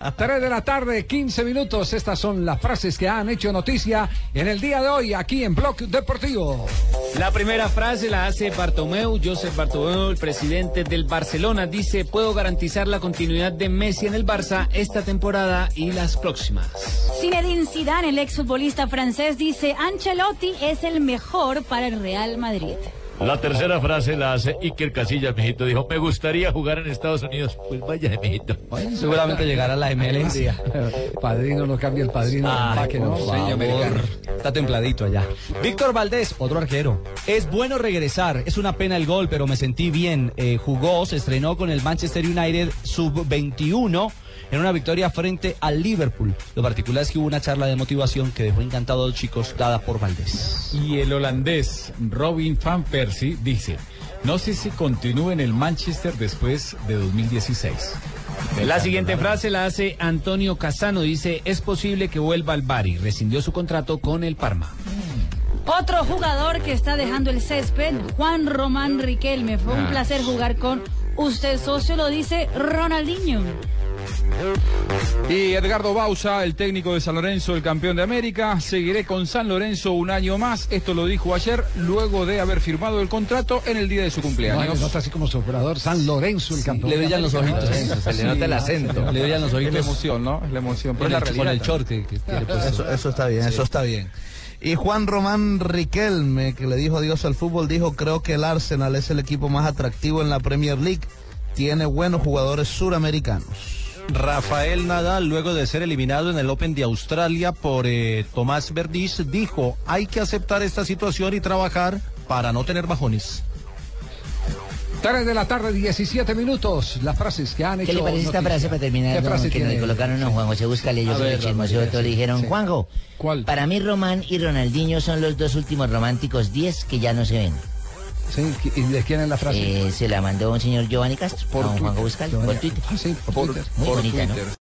3 de la tarde, 15 minutos. Estas son las frases que han hecho noticia en el día de hoy aquí en Bloque Deportivo. La primera frase la hace Bartomeu, Josep Bartomeu, el presidente del Barcelona. Dice, puedo garantizar la continuidad de Messi en el Barça esta temporada y las próximas. Zinedine Zidane, el exfutbolista francés, dice, Ancelotti es el mejor para el Real Madrid. La tercera frase la hace Iker Casillas, mijito. Dijo, me gustaría jugar en Estados Unidos. Pues vaya, mijito. Seguramente llegará a la MLS. Padrino no cambia el padrino. Ay, que por no. favor. Está templadito allá. Víctor Valdés, otro arquero. Es bueno regresar. Es una pena el gol, pero me sentí bien. Eh, jugó, se estrenó con el Manchester United sub-21 en una victoria frente al Liverpool. Lo particular es que hubo una charla de motivación que dejó encantado a los chicos dada por Valdés. Y el holandés Robin Van Persie dice, no sé si continúe en el Manchester después de 2016. La siguiente frase la hace Antonio Casano. Dice, es posible que vuelva al Bari. Rescindió su contrato con el Parma. Otro jugador que está dejando el césped, Juan Román Riquelme. Fue un placer jugar con usted, socio, lo dice Ronaldinho. Y Edgardo Bausa, el técnico de San Lorenzo, el campeón de América, seguiré con San Lorenzo un año más. Esto lo dijo ayer, luego de haber firmado el contrato en el día de su No, cumpleaños. se nota así como soplador. San Lorenzo, el campeón. Le brillan los ojitos. Se le nota el acento. Le brillan los Es la ojitos. emoción, ¿no? Es la emoción. Pero la el, con el short que, que tiene. Eso, eso está bien, eso está bien. Y Juan Román Riquelme, que le dijo adiós al fútbol, dijo, creo que el Arsenal es el equipo más atractivo en la Premier League. Tiene buenos jugadores suramericanos. Rafael Nadal, luego de ser eliminado en el Open de Australia por eh, Tomás Verdis, dijo, hay que aceptar esta situación y trabajar para no tener bajones. 3 de la tarde, 17 minutos. Las frases que han hecho ¿Qué le parece esta frase para terminar? ¿Qué don, frase que nos tiene? colocaron a Juan José Buscale, yo soy chismoso, todos le dijeron, sí. Juanjo, ¿Cuál? para mí Román y Ronaldinho son los dos últimos románticos 10 que ya no se ven. Sí, ¿Y de quién es la frase? Eh, se la mandó un señor Giovanni Castro, Por a don Twitter. Por Twitter. Ah, sí, por Muy Twitter. bonita, ¿no?